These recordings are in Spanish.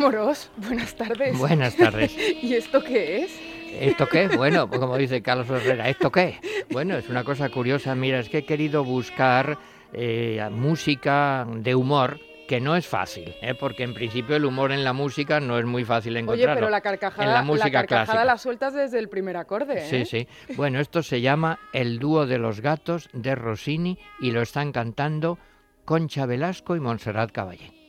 Buenas tardes. Buenas tardes. ¿Y esto qué es? ¿Esto qué? Bueno, pues como dice Carlos Herrera, ¿esto qué? Bueno, es una cosa curiosa. Mira, es que he querido buscar eh, música de humor que no es fácil, ¿eh? porque en principio el humor en la música no es muy fácil encontrarlo. Oye, pero la carcajada, en la música la, carcajada clásica. la sueltas desde el primer acorde. ¿eh? Sí, sí. Bueno, esto se llama El dúo de los gatos de Rossini y lo están cantando Concha Velasco y Montserrat Caballé.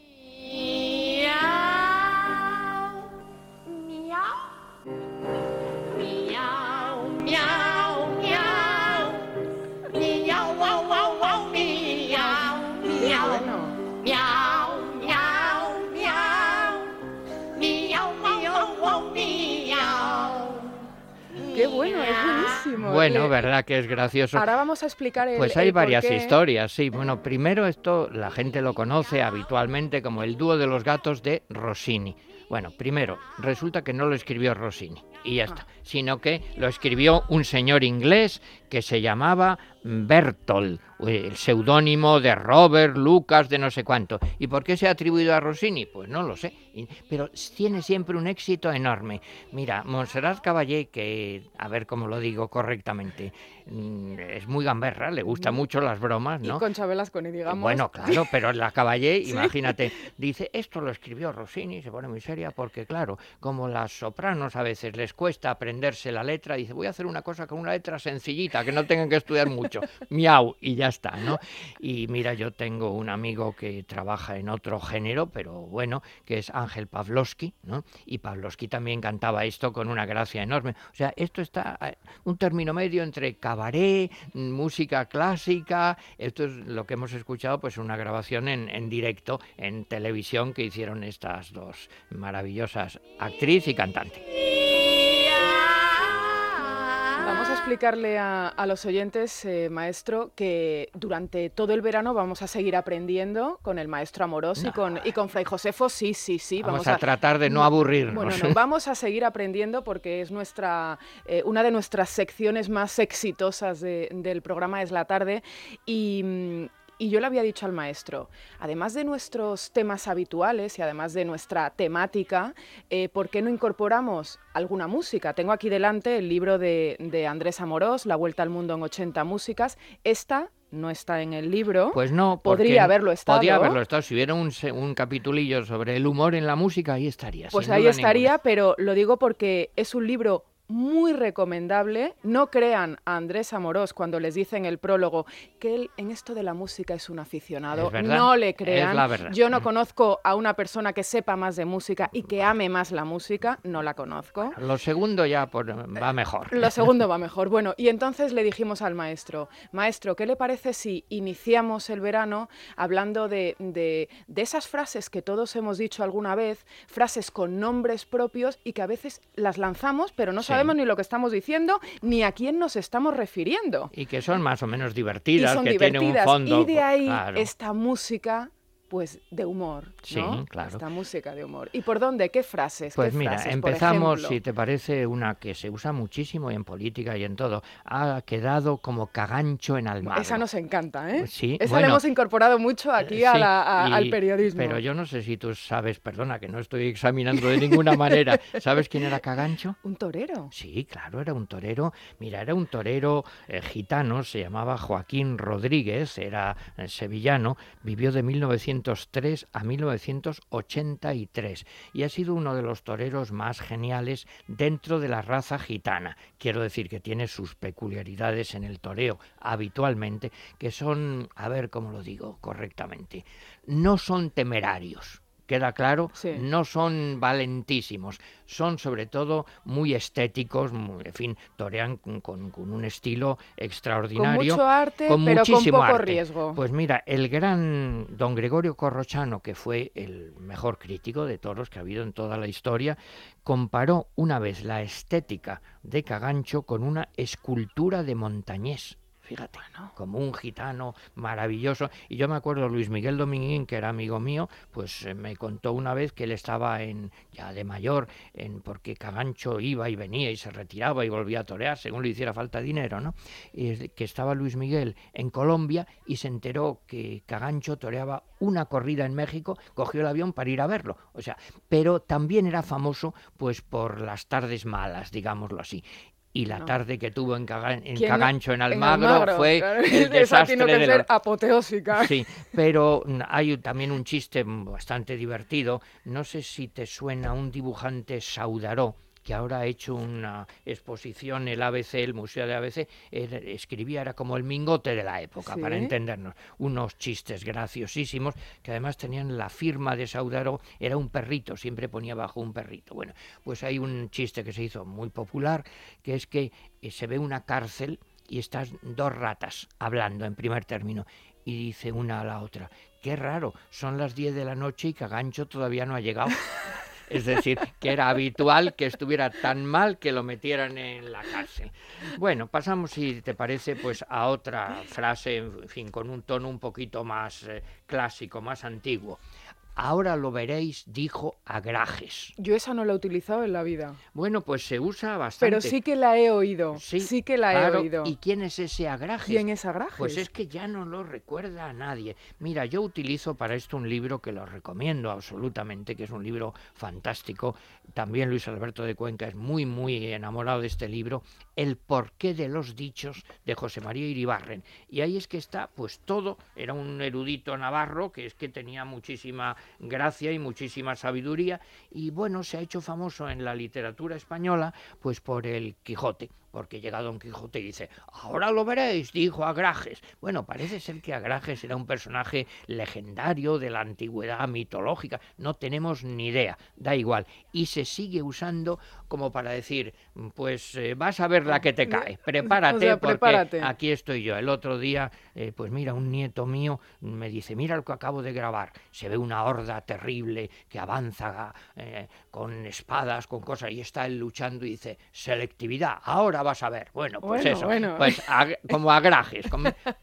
Buenísimo. Bueno, verdad que es gracioso. Ahora vamos a explicar el Pues hay varias historias, sí. Bueno, primero esto la gente lo conoce habitualmente como el dúo de los gatos de Rossini. Bueno, primero, resulta que no lo escribió Rossini y ya está, sino que lo escribió un señor inglés que se llamaba Bertolt, eh, el seudónimo de Robert Lucas de no sé cuánto. ¿Y por qué se ha atribuido a Rossini? Pues no lo sé, y- pero tiene siempre un éxito enorme. Mira, Montserrat Caballé, que a ver cómo lo digo correctamente, mm, es muy gamberra, le gustan mucho las bromas, Y ¿no? Concha Velasco, ni digamos. Bueno, claro, pero la Caballé, imagínate, dice, esto lo escribió Rossini, se pone muy porque claro, como las sopranos a veces les cuesta aprenderse la letra, dice, voy a hacer una cosa con una letra sencillita, que no tengan que estudiar mucho, miau, y ya está, ¿no? Y mira, yo tengo un amigo que trabaja en otro género, pero bueno, que es Ángel Pavlovsky, ¿no? Y Pavlovsky también cantaba esto con una gracia enorme. O sea, esto está eh, un término medio entre cabaret, música clásica, esto es lo que hemos escuchado, pues una grabación en, en directo, en televisión, que hicieron estas dos maravillosas, actriz y cantante. Vamos a explicarle a, a los oyentes, eh, maestro, que durante todo el verano vamos a seguir aprendiendo con el maestro Amorós y, con, y con Fray Josefo. Sí, sí, sí. Vamos, a, tratar de no aburrirnos. Bueno, no, vamos a seguir aprendiendo porque es nuestra eh, una de nuestras secciones más exitosas de- del programa es la tarde y, mm, y yo le había dicho al maestro, además de nuestros temas habituales y además de nuestra temática, eh, ¿por qué no incorporamos alguna música? Tengo aquí delante el libro de, de Andrés Amorós, La Vuelta al Mundo en 80 músicas. Esta no está en el libro. Pues no, Podría haberlo estado. Podría haberlo estado. Si hubiera un, capitulillo sobre el humor en la música, ahí estaría. Pues ahí estaría, ninguna. pero lo digo porque es un libro muy recomendable. No crean a Andrés Amorós cuando les dicen el prólogo que él en esto de la música es un aficionado. Es no le es crean. la verdad. Yo no Mm. conozco a una persona que sepa más de música y que ame más la música. No la conozco. Lo segundo ya por- va mejor. Lo segundo va mejor. Bueno, y entonces le dijimos al maestro, maestro, ¿qué le parece si iniciamos el verano hablando de, de- de esas frases que todos hemos dicho alguna vez, frases con nombres propios y que a veces las lanzamos, pero no Sí. Sabemos ni lo que estamos diciendo ni a quién nos estamos refiriendo? Y que son más o menos Y divertidas, son que divertidas. tienen un fondo. y de ahí claro. esta música pues de humor, Sí, ¿no? claro. Esta música de humor. ¿Y por dónde? ¿Qué frases? Pues ¿Qué mira, frases, empezamos, si te parece, una que se usa muchísimo en política y en todo. Ha quedado como cagancho en Almagro. Esa nos encanta, ¿eh? Pues sí, Esa bueno, la hemos incorporado mucho aquí Eh, a sí, la- a- al periodismo. Pero yo no sé si tú sabes, perdona, que no estoy examinando de ninguna manera. ¿Sabes quién era Cagancho? Un torero. Sí, claro, era un torero. Mira, era un torero eh, gitano, se llamaba Joaquín Rodríguez, era eh, sevillano, vivió de 1903 a 1983 y ha sido uno de los toreros más geniales dentro de la raza gitana. Quiero decir que tiene sus peculiaridades en el toreo habitualmente, que son, a ver cómo lo digo correctamente, no son temerarios. ¿Queda claro? Sí. No son valentísimos, son sobre todo muy estéticos, muy- en fin, torean con, con- con un estilo Con extraordinario. mucho arte, con pero con poco arte. riesgo. Pues mira, el gran don Gregorio Corrochano, que fue el mejor crítico de toros que ha habido en toda la historia, comparó una vez la estética de Cagancho con una escultura de Montañés. Fíjate, como un gitano maravilloso. Y yo me acuerdo, Luis Miguel Dominguín, que era amigo mío, pues eh, me contó una vez que él estaba en ya de mayor, en porque Cagancho iba y venía y se retiraba y volvía a torear, según le hiciera falta dinero, ¿no? Y que estaba Luis Miguel en Colombia y se enteró que Cagancho toreaba una corrida en México, cogió el avión para ir a verlo. O sea, pero también era famoso pues por las tardes malas, digámoslo así y la tarde que tuvo en, Cagancho, en Almagro, fue el desastre tiene que ser apoteósica. Sí, pero hay también un chiste bastante divertido. No sé si te suena un dibujante Saudaró, que ahora ha hecho una exposición, el ABC, el Museo de ABC, escribía, era como el mingote de la época, para entendernos, unos chistes graciosísimos, que además tenían la firma de Saudaro, era un perrito, siempre ponía bajo un perrito. Bueno, pues hay un chiste que se hizo muy popular, que es que eh, se ve una cárcel y están dos ratas hablando en primer término, y dice una a la otra, qué raro, son las 10 de la noche y Cagancho todavía no ha llegado. Es decir, que era habitual que estuviera tan mal que lo metieran en la cárcel. Bueno, pasamos, si te parece, pues a otra frase, en fin, con un tono un poquito más eh, clásico, más antiguo. Ahora lo veréis, dijo Agrajes. Yo esa no la he utilizado en la vida. Bueno, pues se usa bastante. Pero sí que la he oído. Sí, que la he oído. ¿Y quién es ese Agrajes? ¿Quién es Agrajes? Pues es que ya no lo recuerda a nadie. Mira, yo utilizo para esto un libro que lo recomiendo absolutamente, que es un libro fantástico. También Luis Alberto de Cuenca es muy, muy enamorado de este libro, El porqué de los dichos de José María Iribarren. Y ahí es que está, pues todo. Era un erudito navarro que es que tenía muchísima gracia y muchísima sabiduría y bueno, se ha hecho famoso en la literatura española pues por el Quijote porque llega Don Quijote y dice, ahora lo veréis, dijo Agrajes. Bueno, parece ser que Agrajes era un personaje legendario de la antigüedad mitológica, no tenemos ni idea, da igual. Y se sigue usando como para decir, pues eh, vas a ver la que te cae, prepárate, porque aquí estoy yo. El otro día, eh, pues mira, un nieto mío me dice, mira lo que acabo de grabar, se ve una horda terrible que avanza eh, con espadas, con cosas, y está él luchando y dice, selectividad, ahora vas a ver. Bueno, pues eso, pues como agrajes.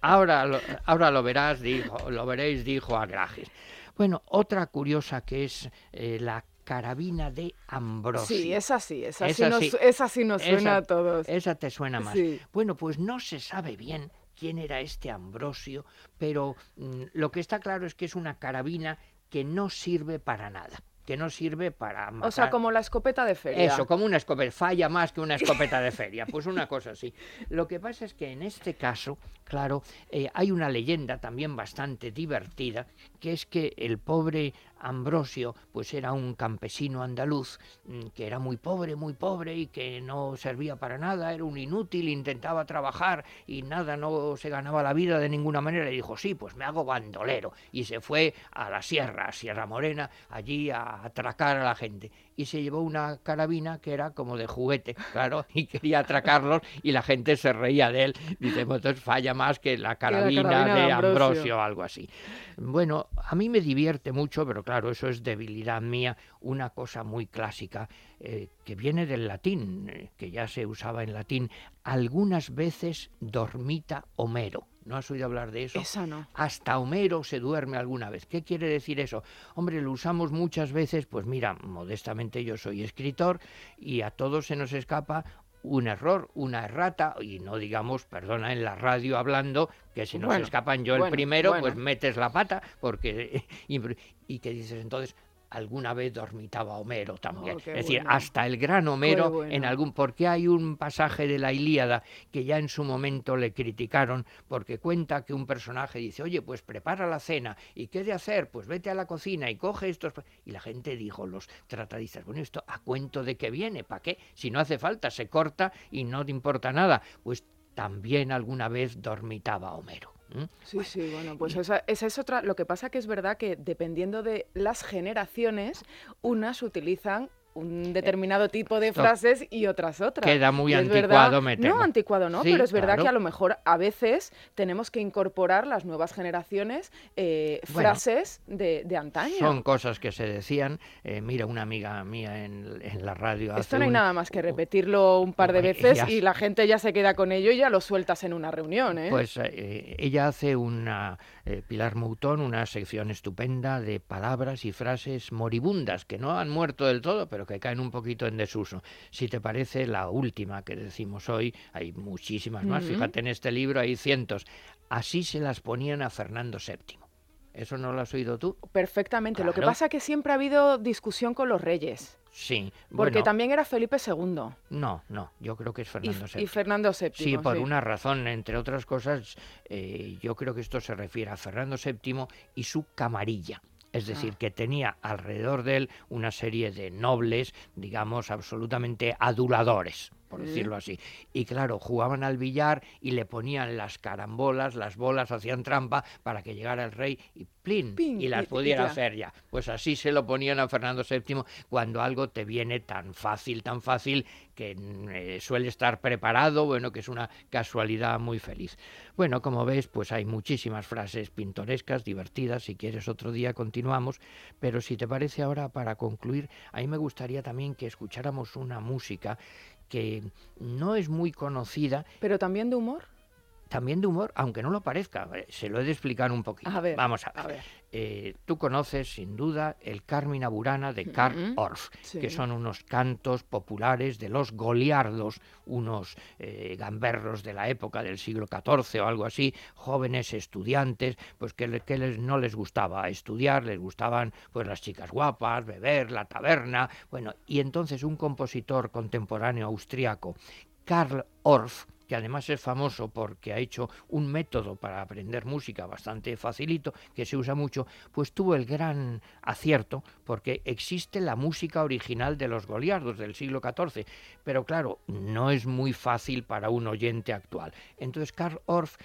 ahora, lo, ahora lo verás, dijo, lo veréis, dijo agrajes. Bueno, otra curiosa que es eh, la carabina de Ambrosio. Sí, esa sí, esa, sí, nos, esa sí nos suena a todos. Esa te suena más. Bueno, pues no se sabe bien quién era este Ambrosio, pero mm, lo que está claro es que es una carabina que no sirve para nada que no sirve para O sea, como la escopeta de feria. Eso, como una escopeta, falla más que una escopeta de feria, pues una cosa así. Lo que pasa es que en este caso, claro, eh, hay una leyenda también bastante divertida, que es que el pobre Ambrosio, pues era un campesino andaluz mm, que era muy pobre, muy pobre y que no servía para nada, era un inútil, intentaba trabajar y nada, no se ganaba la vida de ninguna manera. Y dijo, sí, pues me hago bandolero. Y se fue a la sierra, a Sierra Morena, allí a atracar a la gente y se llevó una carabina que era como de juguete, claro, y quería atracarlos y la gente se reía de él. Dice, pues entonces falla más que la carabina, de Ambrosio o algo así. Bueno, a mí me divierte mucho, pero claro, eso es debilidad mía, una cosa muy clásica eh, que viene del latín, eh, que ya se usaba en latín, algunas veces dormita Homero. ¿No has oído hablar de eso? Esa no. Hasta Homero se duerme alguna vez. ¿Qué quiere decir eso? Hombre, lo usamos muchas veces, pues mira, modestamente yo soy escritor y a todos se nos escapa un error, una errata, y no digamos, perdona, en la radio hablando, que si nos escapan yo el primero, pues metes la pata, porque... y que dices entonces, alguna vez dormitaba Homero también. Oh, es decir, hasta el gran Homero en algún... Porque hay un pasaje de la Ilíada que ya en su momento le criticaron porque cuenta que un personaje dice, oye, pues prepara la cena. ¿Y qué de hacer? Pues vete a la cocina y coge estos... Y la gente dijo, los tratadistas, bueno, esto a cuento de qué viene, ¿para qué? Si no hace falta, se corta y no te importa nada. Pues también alguna vez dormitaba Homero. Sí, sí, bueno, pues esa, es otra. Lo que pasa que es verdad que dependiendo de las generaciones, unas utilizan un determinado tipo de frases y otras otras. Queda muy anticuado, me No, anticuado no, pero es verdad que a lo mejor a veces tenemos que incorporar las nuevas generaciones eh, frases de, antaño. Son cosas que se decían. Eh, mira, una amiga mía en, la radio. Esto no hay nada más que repetirlo un par de veces y la gente ya se queda con ello y ya lo sueltas en una reunión. ¿eh? Pues ella hace una, Pilar Moutón, una sección estupenda de palabras y frases moribundas que no han muerto del todo, pero que caen un poquito en desuso. Si te parece, la última que decimos hoy, hay muchísimas más, fíjate en este libro hay cientos. Así se las ponían a Fernando VII. ¿Eso no lo has oído tú? Perfectamente. Lo que pasa es que siempre ha habido discusión con los reyes. Sí. Porque también era Felipe II. No, no, yo creo que es Fernando VII. Y Fernando VII. Sí, por una razón, entre otras cosas, eh, yo creo que esto se refiere a Fernando VII y su camarilla. Es decir, ah. que tenía alrededor de él una serie de nobles, digamos, absolutamente aduladores por decirlo así. Y claro, jugaban al billar y le ponían las carambolas, las bolas hacían trampa para que llegara el rey y plin, y las pudiera hacer ya. Pues así se lo ponían a Fernando VII cuando algo te viene tan fácil, tan fácil que mm, eh, suele estar preparado, bueno, que es una casualidad muy feliz. Bueno, como ves, pues hay muchísimas frases pintorescas, divertidas, si quieres otro día continuamos, pero si te parece ahora para concluir, a mí me gustaría también que escucháramos una música que no es muy conocida. ¿Pero también de humor? También de humor, aunque no lo parezca. Eh, se lo he de explicar un poquito. Vamos a ver. Eh, tú conoces sin duda el Carmina Burana de Karl Orff, que son unos cantos populares de los goliardos, unos eh, gamberros de la época del siglo XIV o algo así, jóvenes estudiantes, pues que, les, no les gustaba estudiar, les gustaban pues las chicas guapas, beber, la taberna, bueno, y entonces un compositor contemporáneo austriaco, Karl Orff, que además es famoso porque ha hecho un método para aprender música bastante facilito, que se usa mucho, pues tuvo el gran acierto porque existe la música original de los goliardos del siglo XIV, pero claro, no es muy fácil para un oyente actual. Entonces Karl Orff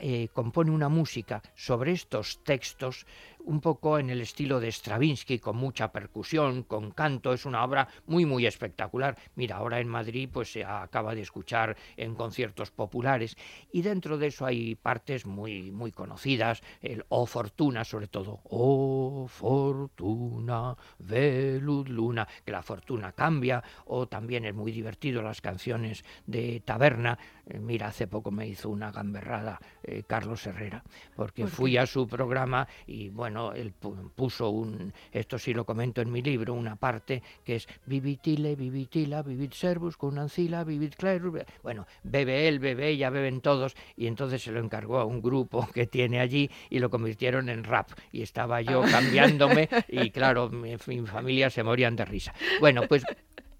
eh, compone una música sobre estos textos un poco en el estilo de Stravinsky, con mucha percusión, con canto, es una obra muy muy espectacular. Mira, ahora en Madrid pues se acaba de escuchar en conciertos populares y dentro de eso hay partes muy muy conocidas, el O Fortuna sobre todo, O Fortuna, Velud Luna, que la fortuna cambia, o también es muy divertido las canciones de Taberna. Eh, mira, hace poco me hizo una gamberrada eh, Carlos Herrera, porque fui a su programa y bueno, él puso un, esto sí lo comento en mi libro, una parte que es vivitile, vivitila, vivit servus, con ancila, vivit clerus. Bueno, bebe él, bebe ella, beben todos, y entonces se lo encargó a un grupo que tiene allí y lo convirtieron en rap. Y estaba yo ah. cambiándome y claro, mi, mi familia se morían de risa. Bueno, pues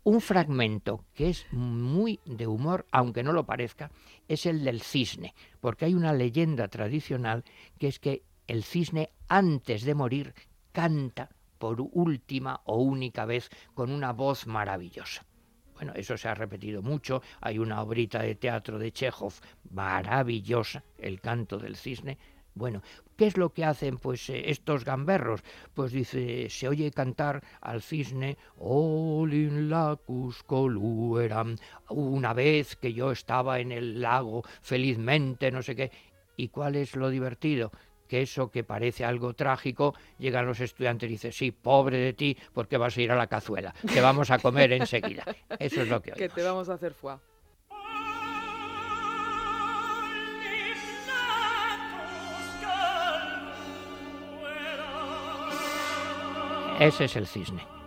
un fragmento que es muy de humor, aunque no lo parezca, es el del cisne, porque hay una leyenda tradicional que es que el cisne antes de morir canta por última o única vez con una voz maravillosa. Bueno, eso se ha repetido mucho. Hay una obrita de teatro de Chekhov maravillosa, el canto del cisne. Bueno, ¿qué es lo que hacen pues eh, estos gamberros? Pues dice, se oye cantar al cisne, Olin lacus colueram, una vez que yo estaba en el lago felizmente, no sé qué. ¿Y cuál es lo divertido? Que eso que parece algo trágico, llegan los estudiantes y dicen, sí, pobre de ti, porque vas a ir a la cazuela, te vamos a comer enseguida. Eso es lo que oímos. Que te vamos a hacer fuá. Ese es el cisne.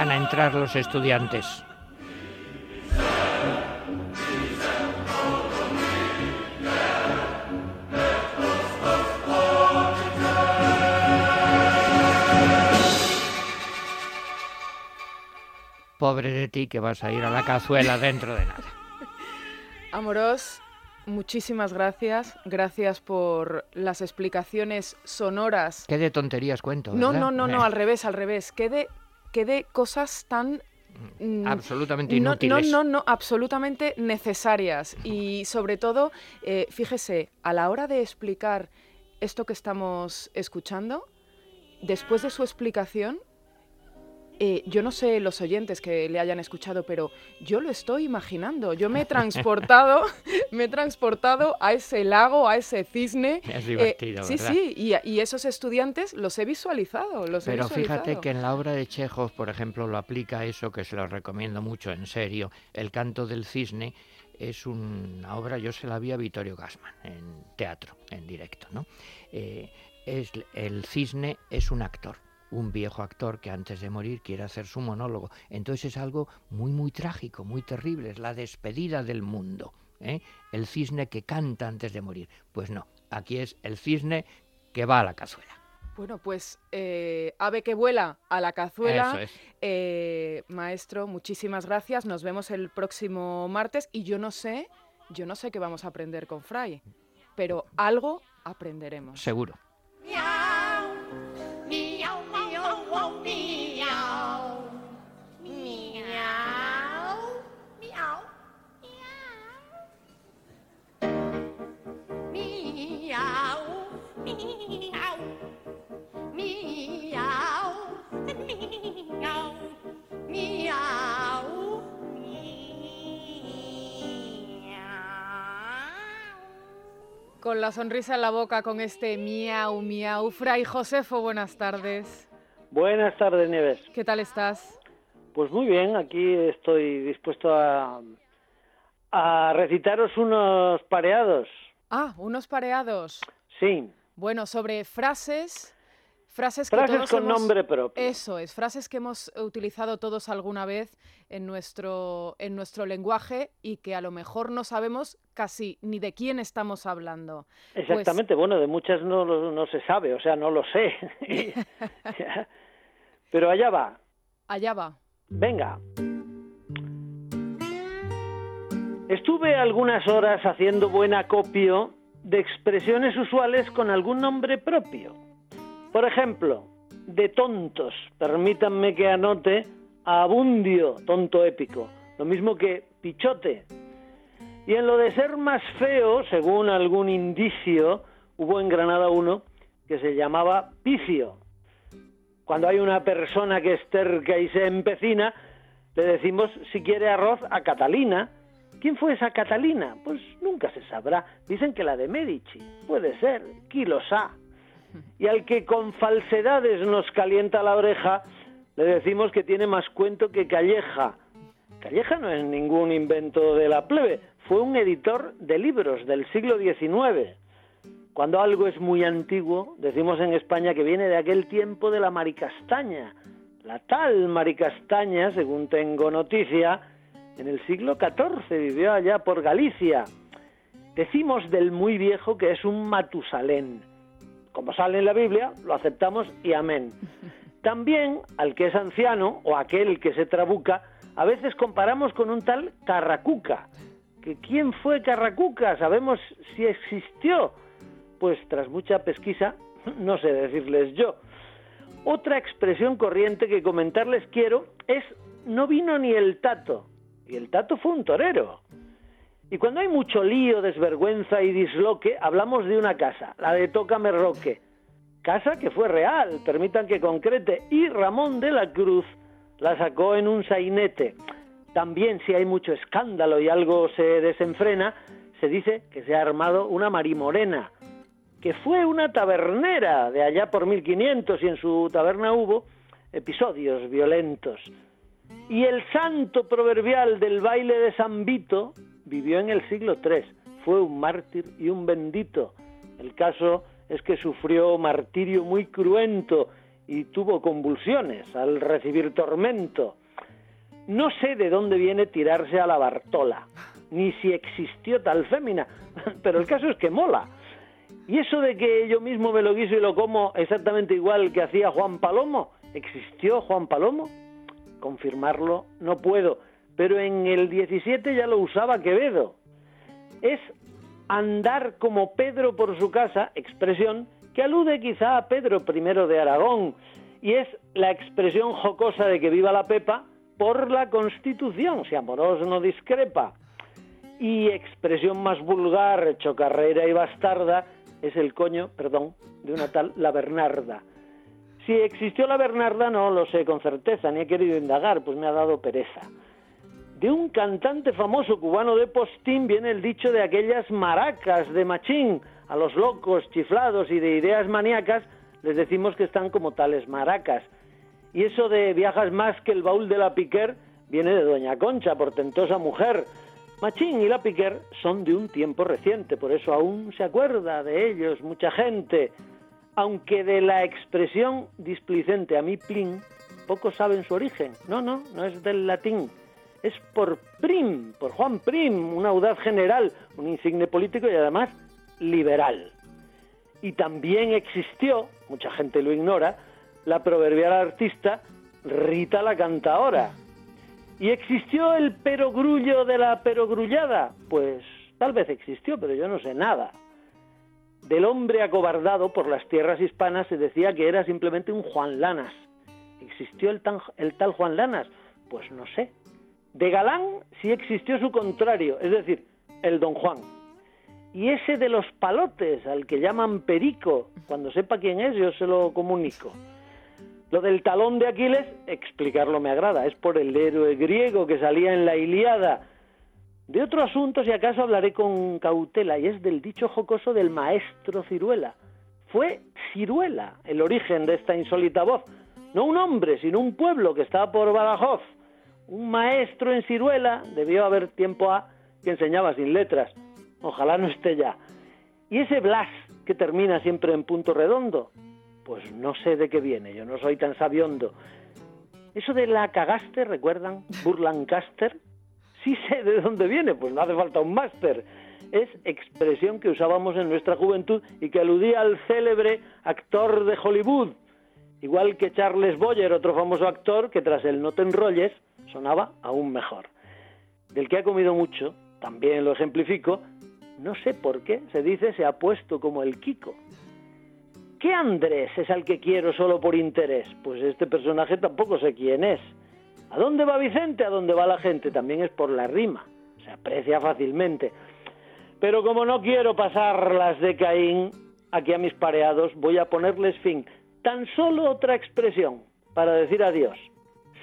Van a entrar los estudiantes. Pobre de ti que vas a ir a la cazuela dentro de nada. Amoros, muchísimas gracias. Gracias por las explicaciones sonoras. Qué de tonterías cuento. No, no, no, no, al revés, al revés. Qué de, qué de cosas tan mm, absolutamente inútiles. No, no, no, absolutamente necesarias. Y sobre todo, eh, fíjese, a la hora de explicar esto que estamos escuchando, después de su explicación, eh, yo no sé los oyentes que le hayan escuchado, pero yo lo estoy imaginando. Yo me he transportado, me he transportado a ese lago, a ese cisne. Es divertido, eh, Sí, sí, y, esos estudiantes los he visualizado. Los pero visualizado. fíjate que en la obra de Chekhov, por ejemplo, lo aplica eso que se lo recomiendo mucho, en serio. El canto del cisne es una obra, yo se la vi a Vittorio Gassman en teatro, en directo, ¿no? Eh, es, el cisne es un actor un viejo actor que antes de morir quiere hacer su monólogo. Entonces es algo muy, muy trágico, muy terrible, es la despedida del mundo. ¿eh? El cisne que canta antes de morir. Pues no, aquí es el cisne que va a la cazuela. Bueno, pues eh, ave que vuela a la cazuela. Eh, maestro, muchísimas gracias. Nos vemos el próximo martes y yo no sé, yo no sé qué vamos a aprender con Fray, pero algo aprenderemos. Seguro. Con la sonrisa en la boca, con este miau, miau. Fray Josefo, buenas tardes. Buenas tardes, Nieves. ¿Qué tal estás? Pues muy bien, aquí estoy dispuesto a, a recitaros unos pareados. Ah, unos pareados. Sí. Bueno, sobre frases Frases, con nombre propio. Eso es, frases que hemos utilizado todos alguna vez en nuestro, en nuestro lenguaje y que a lo mejor no sabemos casi ni de quién estamos hablando. Pues Exactamente, bueno, de muchas no, no se sabe, o sea, no lo sé. Pero allá va. Allá va. Venga. Estuve algunas horas haciendo buen acopio de expresiones usuales con algún nombre propio por ejemplo, de tontos, permítanme que anote abundio, tonto épico, lo mismo que pichote. Y en lo de ser más feo, según algún indicio, hubo en Granada uno que se llamaba picio. Cuando hay una persona que es terca y se empecina, le decimos si quiere arroz a Catalina. ¿Quién fue esa Catalina? Pues nunca se sabrá. Dicen que la de Medici. Puede ser. Quilosá y al que con falsedades nos calienta la oreja, le decimos que tiene más cuento que Calleja. Calleja no es ningún invento de la plebe, fue un editor de libros del siglo XIX. Cuando algo es muy antiguo, decimos en España que viene de aquel tiempo de la maricastaña. La tal maricastaña, según tengo noticia, en el siglo XIV vivió allá por Galicia. Decimos del muy viejo que es un Matusalén como sale en la Biblia, lo aceptamos y amén. También al que es anciano o aquel que se trabuca, a veces comparamos con un tal Carracuca. ¿Que ¿Quién fue Carracuca? ¿Sabemos si existió? Pues tras mucha pesquisa, no sé decirles yo. Otra expresión corriente que comentarles quiero es no vino ni el tato. Y el tato fue un torero. Y cuando hay mucho lío, desvergüenza y disloque, hablamos de una casa, la de Tócame Roque. Casa que fue real, permitan que concrete, y Ramón de la Cruz la sacó en un sainete. También si hay mucho escándalo y algo se desenfrena, se dice que se ha armado una marimorena, que fue una tabernera de allá por 1500 y en su taberna hubo episodios violentos. Y el santo proverbial del baile de San Vito, vivió en el siglo III, fue un mártir y un bendito. El caso es que sufrió martirio muy cruento y tuvo convulsiones al recibir tormento. No sé de dónde viene tirarse a la Bartola, ni si existió tal fémina, pero el caso es que mola. Y eso de que yo mismo me lo guiso y lo como exactamente igual que hacía Juan Palomo, ¿existió Juan Palomo? Confirmarlo no puedo, pero en el 17 ya lo usaba Quevedo. Es andar como Pedro por su casa, expresión que alude quizá a Pedro I de Aragón, y es la expresión jocosa de que viva la Pepa por la Constitución, si Amorós no discrepa. Y expresión más vulgar, chocarrera y bastarda, es el coño, perdón, de una tal La Bernarda. Si existió la Bernarda no lo sé con certeza, ni he querido indagar, pues me ha dado pereza. De un cantante famoso cubano de postín viene el dicho de aquellas maracas de machín. A los locos, chiflados y de ideas maníacas les decimos que están como tales maracas. Y eso de viajas más que el baúl de la Piquer viene de Doña Concha, portentosa mujer. Machín y la Piquer son de un tiempo reciente, por eso aún se acuerda de ellos mucha gente aunque de la expresión displicente a mí plin, pocos saben su origen. No, no, no es del latín. Es por Prim, por Juan Prim, un audaz general, un insigne político y además liberal. Y también existió, mucha gente lo ignora, la proverbial artista Rita la Cantaora. ¿Y existió el perogrullo de la perogrullada? Pues tal vez existió, pero yo no sé nada. Del hombre acobardado por las tierras hispanas se decía que era simplemente un Juan Lanas. ¿Existió el, el tal Juan Lanas? Pues no sé. De Galán sí existió su contrario, es decir, el Don Juan. Y ese de los palotes, al que llaman Perico, cuando sepa quién es yo se lo comunico. Lo del talón de Aquiles, explicarlo me agrada, es por el héroe griego que salía en la Iliada de otro asunto, si acaso, hablaré con cautela, y es del dicho jocoso del maestro Ciruela. Fue Ciruela el origen de esta insólita voz. No un hombre, sino un pueblo que estaba por Badajoz. Un maestro en Ciruela, debió haber tiempo a que enseñaba sin letras. Ojalá no esté ya. Y ese Blas que termina siempre en punto redondo, pues no sé de qué viene, yo no soy tan sabiondo. Eso de la cagaste, ¿recuerdan? Burlancaster, sí sé de dónde viene, pues no hace falta un máster. Es expresión que usábamos en nuestra juventud y que aludía al célebre actor de Hollywood, igual que Charles Boyer, otro famoso actor que tras el No te enrolles sonaba aún mejor. Del que ha comido mucho, también lo ejemplifico, no sé por qué se dice se ha puesto como el Kiko. ¿Qué Andrés es al que quiero solo por interés? Pues este personaje tampoco sé quién es. ¿A dónde va Vicente? A dónde va la gente. También es por la rima. Se aprecia fácilmente. Pero como no quiero pasar las de Caín aquí a mis pareados, voy a ponerles fin. Tan solo otra expresión para decir adiós.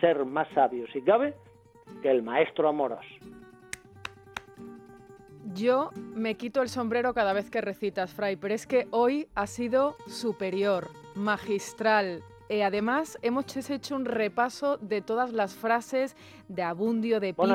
Ser más sabio, si cabe, que el maestro Amoros. Yo me quito el sombrero cada vez que recitas, Fray, pero es que hoy ha sido superior, magistral, eh, además, hemos hecho un repaso de todas las frases de abundio, de bueno,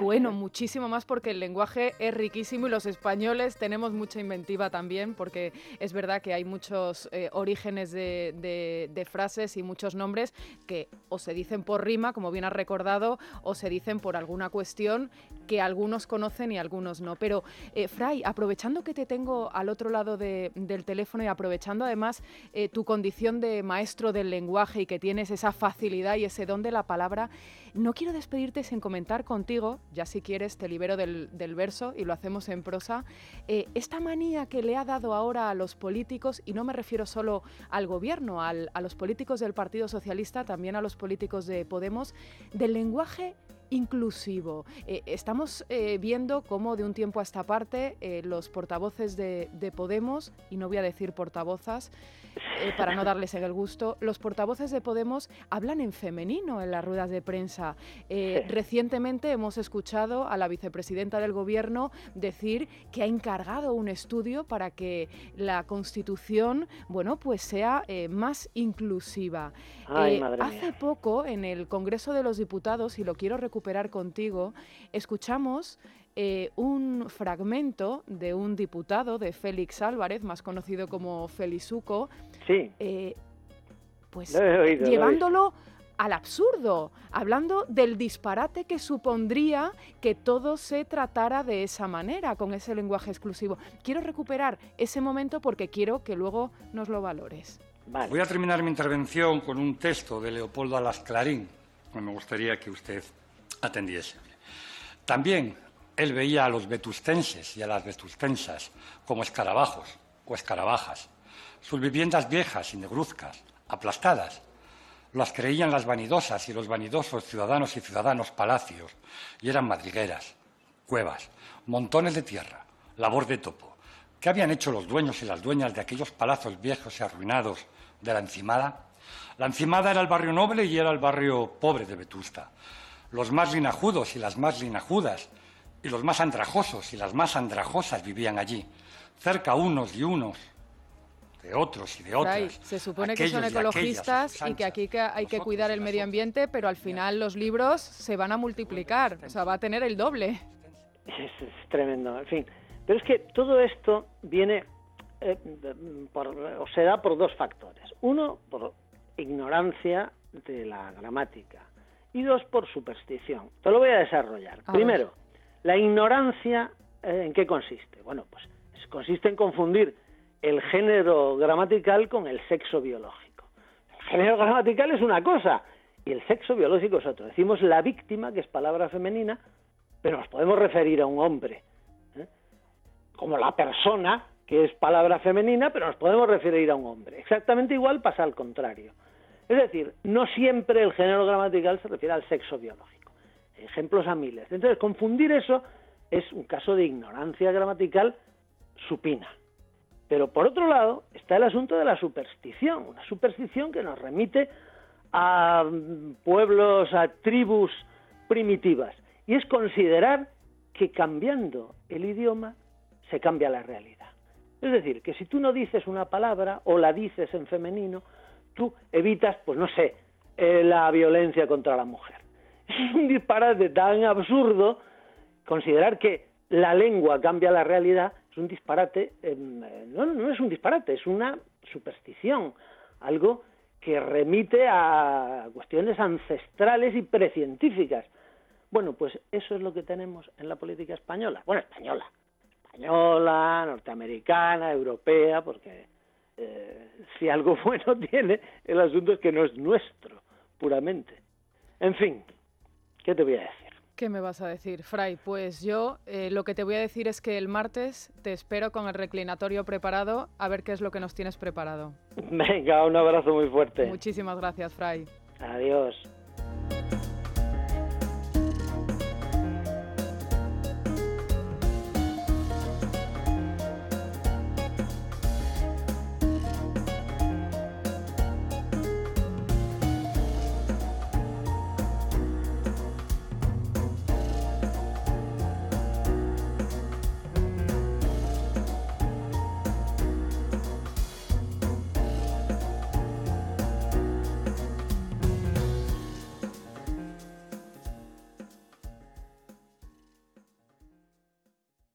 bueno, muchísimo más porque el lenguaje es riquísimo y los españoles tenemos mucha inventiva también porque es verdad que hay muchos eh, orígenes de, frases y muchos nombres que o se dicen por rima, como bien has recordado, o se dicen por alguna cuestión que algunos conocen y algunos no. Pero, eh, Fray, aprovechando que te tengo al otro lado del teléfono y aprovechando además eh, tu condición de maestro del lenguaje y que tienes esa facilidad y ese don de la palabra, no quiero despedirte sin comentar contigo, ya si quieres te libero del, verso y lo hacemos en prosa, eh, esta manía que le ha dado ahora a los políticos, y no me refiero solo al gobierno, a los políticos del Partido Socialista, también a los políticos de Podemos, del lenguaje inclusivo. Eh, estamos eh, viendo cómo de un tiempo a esta parte los portavoces de, Podemos, y no voy a decir portavozas para no darles el gusto, los portavoces de Podemos hablan en femenino en las ruedas de prensa. Recientemente hemos escuchado a la vicepresidenta del Gobierno decir que ha encargado un estudio para que la Constitución, bueno, pues sea más inclusiva. hace poco en el Congreso de los Diputados, y lo quiero recuperar, contigo, escuchamos eh, un fragmento de un diputado de Félix Álvarez, más conocido como Felizuco, sí. Eh, pues llevándolo al absurdo, hablando del disparate que supondría que todo se tratara de esa manera, con ese lenguaje exclusivo. Quiero recuperar ese momento porque quiero que luego nos lo valores. Voy a terminar mi intervención con un texto de Leopoldo Alas Clarín, me gustaría que usted atendiese. También Él veía a los vetustenses y a las vetustensas como escarabajos o escarabajas, sus viviendas viejas y negruzcas, aplastadas. Las creían las vanidosas y los vanidosos ciudadanos y ciudadanos palacios, y eran madrigueras, cuevas, montones de tierra, labor de topo. ¿Qué habían hecho los dueños y las dueñas de aquellos palacios viejos y arruinados de la encimada? La encimada era el barrio noble y era el barrio pobre de Vetusta. Los más linajudos y las más linajudas, y los más andrajosos y las más andrajosas vivían allí, cerca unos y unos de otros y de otras. se supone que son ecologistas y, que aquí hay que cuidar el medio ambiente, pero al final los libros se van a multiplicar, o sea, va a tener el doble. Es, tremendo, en fin. Pero es que todo esto viene, eh, o se da por dos factores. Uno, por ignorancia de la gramática y dos, por superstición. Te lo voy a desarrollar. Primero, la ignorancia, eh, ¿en qué consiste? Bueno, pues consiste en confundir el género gramatical con el sexo biológico. El género gramatical es una cosa y el sexo biológico es otro. Decimos la víctima, que es palabra femenina, pero nos podemos referir a un hombre. ¿eh? Como la persona, que es palabra femenina, pero nos podemos referir a un hombre. Exactamente igual pasa al contrario. Es decir, no siempre el género gramatical se refiere al sexo biológico. Ejemplos a miles. Entonces, confundir eso es un caso de ignorancia gramatical supina. Pero por otro lado está el asunto de la superstición, una superstición que nos remite a pueblos, a tribus primitivas, y es considerar que cambiando el idioma se cambia la realidad. Es decir, que si tú no dices una palabra o la dices en femenino, tú evitas, pues no sé, eh, la violencia contra la mujer. Es un disparate tan absurdo considerar que la lengua cambia la realidad un disparate, em, no, no es un disparate, es una superstición, algo que remite a cuestiones ancestrales y precientíficas. Bueno, pues eso es lo que tenemos en la política española. Bueno, española, española, norteamericana, europea, porque eh, si algo bueno tiene, el asunto es que no es nuestro, puramente. En fin, ¿qué te voy a decir? ¿Qué me vas a decir, Fray? Pues yo eh, lo que te voy a decir es que el martes te espero con el reclinatorio preparado a ver qué es lo que nos tienes preparado. Venga, un abrazo muy fuerte. Muchísimas gracias, Fray. Adiós.